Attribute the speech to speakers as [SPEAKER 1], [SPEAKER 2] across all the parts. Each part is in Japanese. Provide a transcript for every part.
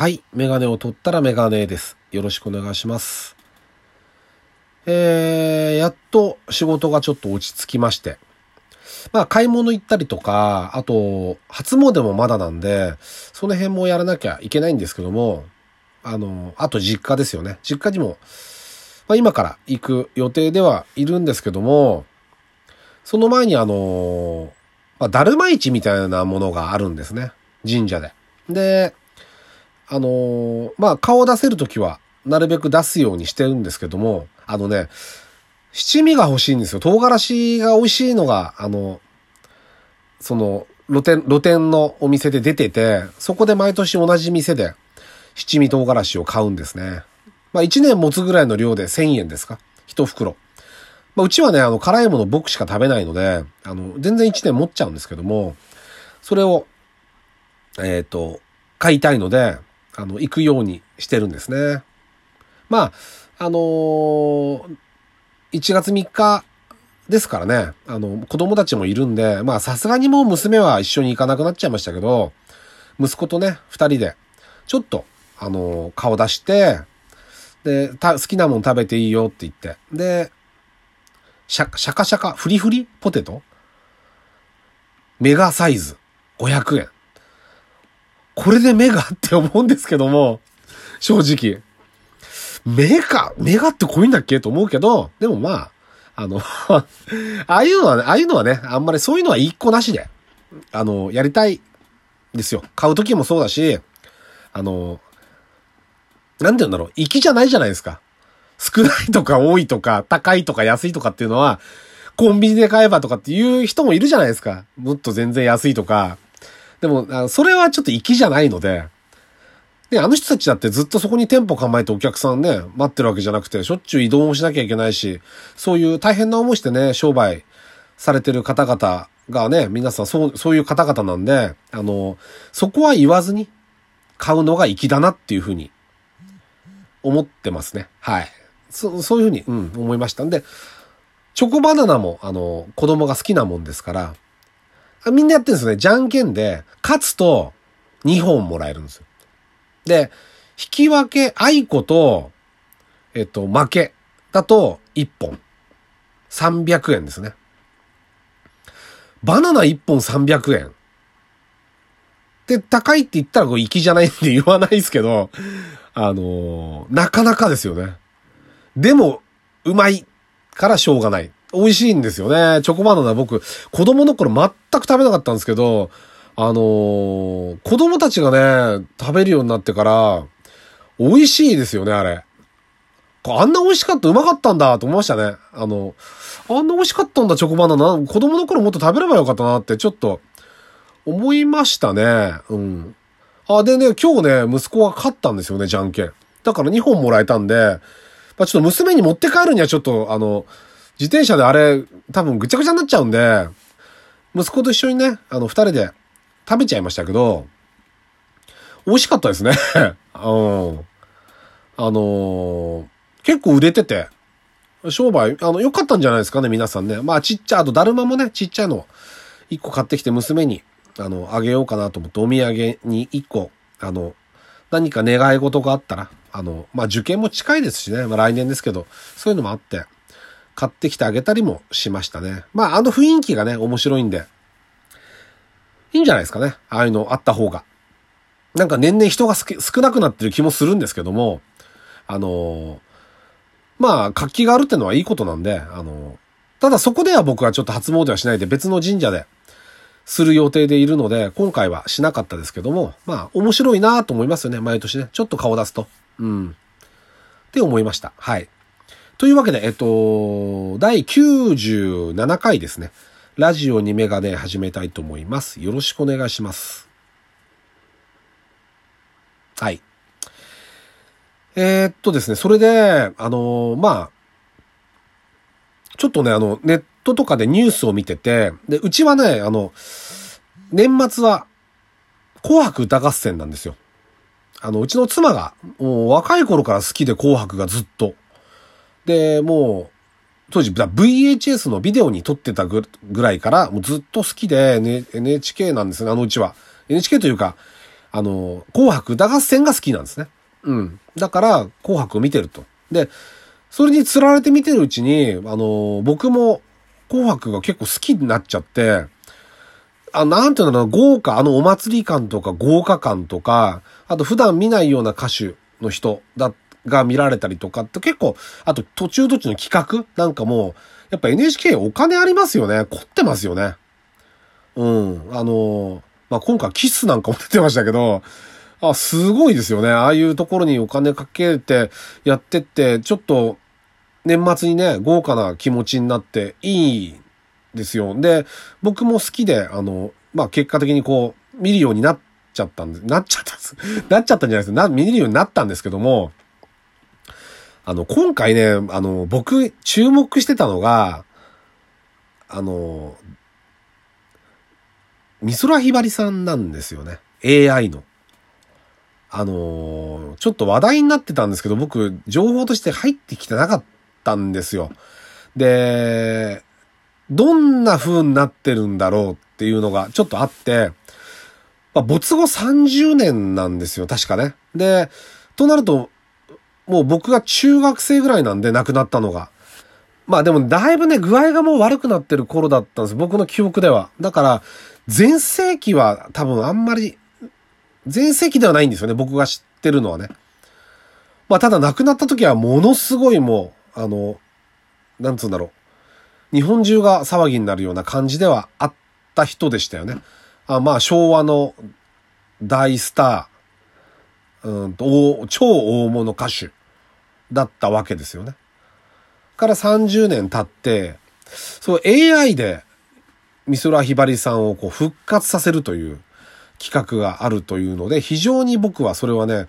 [SPEAKER 1] はい。メガネを取ったらメガネです。よろしくお願いします。えー、やっと仕事がちょっと落ち着きまして。まあ、買い物行ったりとか、あと、初詣もまだなんで、その辺もやらなきゃいけないんですけども、あの、あと実家ですよね。実家にも、まあ今から行く予定ではいるんですけども、その前にあの、まあ、だるま市みたいなものがあるんですね。神社で。で、あのーまあ、顔を出せるときは、なるべく出すようにしてるんですけども、あのね、七味が欲しいんですよ。唐辛子が美味しいのが、あの、その、露店、露店のお店で出てて、そこで毎年同じ店で七味唐辛子を買うんですね。まあ、一年持つぐらいの量で1000円ですか？一袋。まあ、うちはね、あの、辛いもの僕しか食べないので、あの、全然一年持っちゃうんですけども、それを、えっ、と、買いたいので、あの、行くようにしてるんですね。まあ、あのー1月3日ですからね、あの、子供たちもいるんで、まあ、さすがにもう娘は一緒に行かなくなっちゃいましたけど、息子とね、二人で、ちょっと、あのー顔出して、で、好きなもん食べていいよって言って、で、シャ、シャカシャカ、フリフリポテト？メガサイズ、500円。これでメガって思うんですけども、正直。メガ、メガってこういうんだっけ？と思うけど、でもまあ、あの、ああいうのはね、ああいうのはね、あんまりそういうのは一個なしで、あの、やりたいですよ。買う時もそうだし、あの、なんて言うんだろう、粋じゃないじゃないですか。少ないとか多いとか、高いとか安いとかっていうのは、コンビニで買えばとかっていう人もいるじゃないですか。もっと全然安いとか。でも、それはちょっと粋じゃないので、で、あの人たちだってずっとそこに店舗構えてお客さんね、待ってるわけじゃなくて、しょっちゅう移動もしなきゃいけないし、そういう大変な思いしてね、商売されてる方々がね、皆さんそう、そういう方々なんで、あの、そこは言わずに買うのが粋だなっていうふうに思ってますね。はい。そそういうふうに、うん、思いましたんで、チョコバナナも、あの、子供が好きなもんですから、みんなやってるんですね。じゃんけんで、勝つと2本もらえるんですよ。で、引き分け、あいこと、えっと、負けだと1本。300円ですね。バナナ1本300円。で、高いって言ったらこれ粋じゃないって言わないですけど、あのーなかなかですよね。でも、うまいからしょうがない。美味しいんですよね。チョコバナナ僕、子供の頃全く食べなかったんですけど、あのー子供たちがね、食べるようになってから、美味しいですよね、あれ。あんな美味しかった、うまかったんだと思いましたね。あの、あんな美味しかったんだ、チョコバナナ。子供の頃もっと食べればよかったなって、ちょっと、思いましたね。うん。あ、でね、今日ね、息子が勝ったんですよね、じゃんけん。だから2本もらえたんで、まあ、ちょっと娘に持って帰るにはちょっと、あの、自転車であれ、多分ぐちゃぐちゃになっちゃうんで、息子と一緒にね、あの、二人で食べちゃいましたけど、美味しかったですね。うん。あのー結構売れてて、商売、あの、良かったんじゃないですかね、皆さんね。まあ、ちっちゃい、あと、だるまもね、ちっちゃいの、一個買ってきて娘に、あの、あげようかなと思って、お土産に一個、あの、何か願い事があったら、あの、まあ、受験も近いですしね、まあ、来年ですけど、そういうのもあって、買ってきてあげたりもしましたね。まあ、あの雰囲気がね、面白いんで、いいんじゃないですかね。ああいうのあった方が。なんか年々人が少なくなってる気もするんですけども、あのーまあ、活気があるってのはいいことなんで、あのーただそこでは僕はちょっと初詣はしないで別の神社でする予定でいるので、今回はしなかったですけども、まあ、面白いなと思いますよね、毎年ね。ちょっと顔出すと。うん。って思いました。はい。というわけで、えっと、第97回ですね。ラジオにメガネ始めたいと思います。よろしくお願いします。はい。えーっとですね、それで、あのまあ、ちょっとね、あの、ネットとかでニュースを見てて、で、うちはね、あの、年末は、紅白歌合戦なんですよ。あの、うちの妻が、もう若い頃から好きで紅白がずっと。で、もう、当時、VHS のビデオに撮ってたぐらいから、もうずっと好きで、ね、NHK なんですね、あのうちは。NHK というか、あの、紅白歌合戦が好きなんですね。うん。だから、紅白を見てると。で、それに釣られて見てるうちに、あの、僕も紅白が結構好きになっちゃって、あ、なんていうのかな豪華、あのお祭り感とか豪華感とか、あと普段見ないような歌手の人だっ、が見られたりとかって結構、あと途中途中の企画なんかも、やっぱ NHK お金ありますよね。凝ってますよね。うん。あの、まあ、今回キスなんかも出てましたけど、あ、すごいですよね。ああいうところにお金かけてやってって、ちょっと年末にね、豪華な気持ちになっていいですよ。で、僕も好きで、あの、まあ、結果的にこう、見るようになっちゃったんで。なっちゃったんです。なっちゃったんじゃないですな、見れるようになったんですけども、あの、今回ね、あの、僕、注目してたのが、あの、美空ひばりさんなんですよね。AI の。あのちょっと話題になってたんですけど、僕、情報として入ってきてなかったんですよ。で、どんな風になってるんだろうっていうのがちょっとあって、まあ、没後30年なんですよ、確かね。で、となると、もう僕が中学生ぐらいなんで亡くなったのが。まあでもだいぶね、具合がもう悪くなってる頃だったんです。僕の記憶では。だから、前世紀は多分あんまり、前世紀ではないんですよね。僕が知ってるのはね。まあただ亡くなった時はものすごいもう、あの、なんつうんだろう。日本中が騒ぎになるような感じではあった人でしたよね。あまあ、昭和の大スター、うんと、超大物歌手だったわけですよね。から30年経って、そう AI で美空ひばりさんをこう復活させるという企画があるというので、非常に僕はそれはね、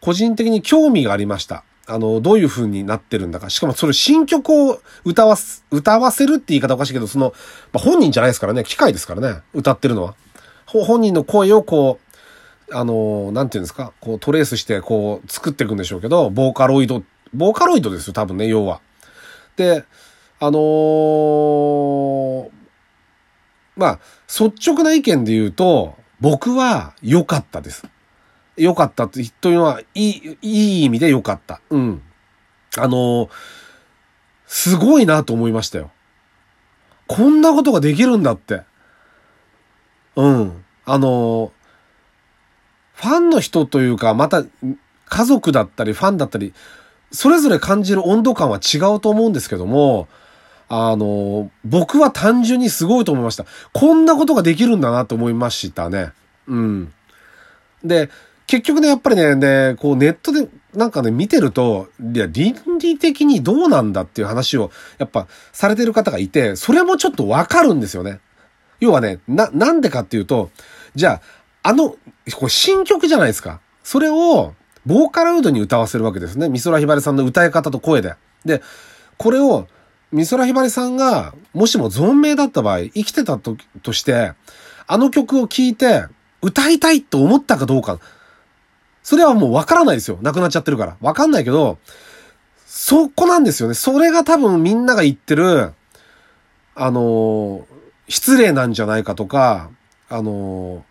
[SPEAKER 1] 個人的に興味がありました。あの、どういう風になってるんだか。しかもそれ新曲を歌わす、歌わせるって言い方おかしいけど、その、まあ、本人じゃないですからね、機械ですからね、歌ってるのは。本人の声をこう、あの、なんていうんですか、こうトレースしてこう作っていくんでしょうけど、ボーカロイド、ボーカロイドですよ、多分ね、要は。で、あのー、まあ、率直な意見で言うと、僕は良かったです。良かったというのは、いい、いい意味で良かった。うん。あの、すごいなと思いましたよ。こんなことができるんだって。うん。あの、ファンの人というか、また、家族だったり、ファンだったり、それぞれ感じる温度感は違うと思うんですけども、あの、僕は単純にすごいと思いました。こんなことができるんだなと思いましたね。うん。で、結局ね、やっぱりね、で、こうネットでなんかね、見てると、いや、倫理的にどうなんだっていう話を、やっぱ、されてる方がいて、それもちょっとわかるんですよね。要はね、な、なんでかっていうと、じゃあ、あの、これ新曲じゃないですか。それを、ボーカロイドに歌わせるわけですね。美空ひばりさんの歌い方と声で。で、これを、美空ひばりさんが、もしも存命だった場合、生きてたと、として、あの曲を聴いて、歌いたいと思ったかどうか。それはもうわからないですよ。亡くなっちゃってるから。わかんないけど、そこなんですよね。それが多分みんなが言ってる、あの、失礼なんじゃないかとか、あの、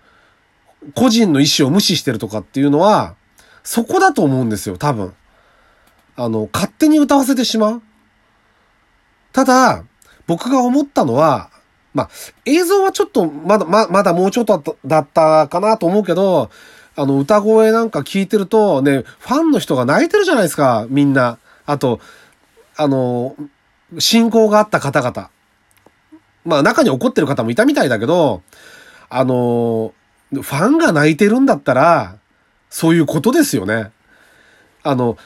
[SPEAKER 1] 個人の意思を無視してるとかっていうのは、そこだと思うんですよ、多分。あの、勝手に歌わせてしまう。ただ、僕が思ったのは、まあ、映像はちょっと、まだ、ま、まだもうちょっとだったかなと思うけど、あの、歌声なんか聞いてると、ね、ファンの人が泣いてるじゃないですか、みんな。あと、あの、信仰があった方々。まあ、中に怒ってる方もいたみたいだけど、あの、ファンが泣いてるんだったら、そういうことですよね。あの、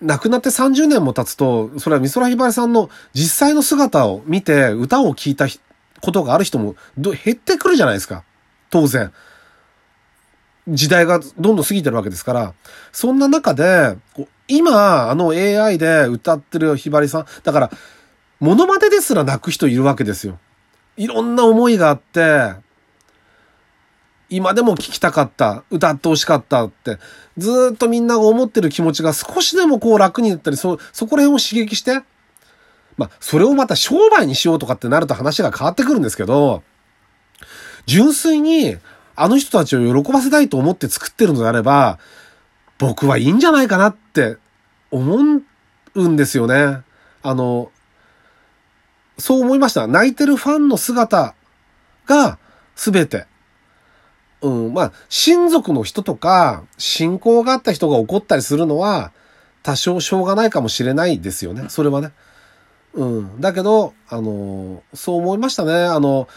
[SPEAKER 1] 亡くなって30年も経つと、それは美空ひばりさんの実際の姿を見て、歌を聴いたことがある人も減ってくるじゃないですか。当然。時代がどんどん過ぎてるわけですから、そんな中で、今、あの AI で歌ってるひばりさん、だから、モノマネですら泣く人いるわけですよ。いろんな思いがあって、今でも聞きたかった、歌ってほしかったって、ずっとみんなが思ってる気持ちが少しでもこう楽になったり、そ、そこら辺を刺激して、まあ、それをまた商売にしようとかってなると話が変わってくるんですけど、純粋に、あの人たちを喜ばせたいと思って作ってるのであれば、僕はいいんじゃないかなって思うんですよね。あの、そう思いました。泣いてるファンの姿が全て。うん、まあ、親族の人とか、信仰があった人が怒ったりするのは、多少しょうがないかもしれないですよね。それはね。うん。だけど、あの、そう思いましたね。あの、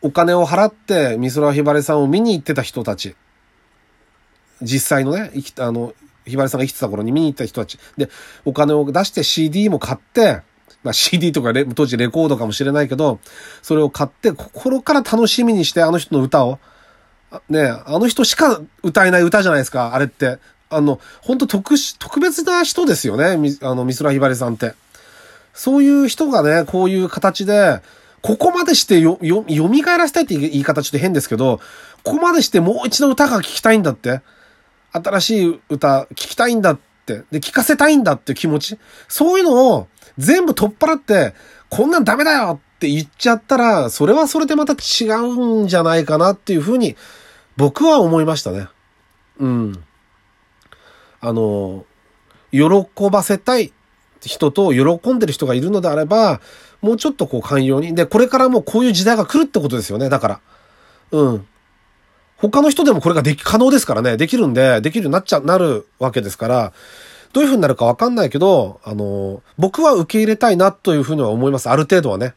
[SPEAKER 1] お金を払って美空ひばりさんを見に行ってた人たち。実際のね、生き、あの、ひばりさんが生きてた頃に見に行った人たち。で、お金を出して CD も買って、まあ CD とかレ当時レコードかもしれないけど、それを買って心から楽しみにしてあの人の歌を、ね、あの人しか歌えない歌じゃないですか、あれって。あの、本当特殊、特別な人ですよね、あの、美空ひばりさんって。そういう人がね、こういう形で、ここまでしてよ、よ、蘇らせたいって言い方ちょっと変ですけど、ここまでしてもう一度歌が聴きたいんだって。新しい歌聴きたいんだって。で、聴かせたいんだって気持ち。そういうのを全部取っ払って、こんなんダメだよって言っちゃったら、それはそれでまた違うんじゃないかなっていうふうに、僕は思いましたね。うん。あの、喜ばせたい人と喜んでる人がいるのであれば、もうちょっとこう寛容に。で、これからもうこういう時代が来るってことですよね。だから。うん。他の人でもこれができ、可能ですからね。できるんで、できるようになっちゃ、なるわけですから、どういう風になるかわかんないけど、あの、僕は受け入れたいなというふうには思います。ある程度はね。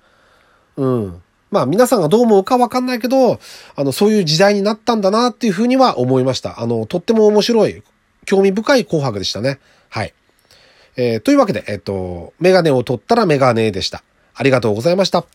[SPEAKER 1] うん。まあ皆さんがどう思うかわかんないけど、あの、そういう時代になったんだなっていうふうには思いました。あの、とっても面白い、興味深い紅白でしたね。はい。えー、というわけで、えっ、と、メガネを取ったらメガネでした。ありがとうございました。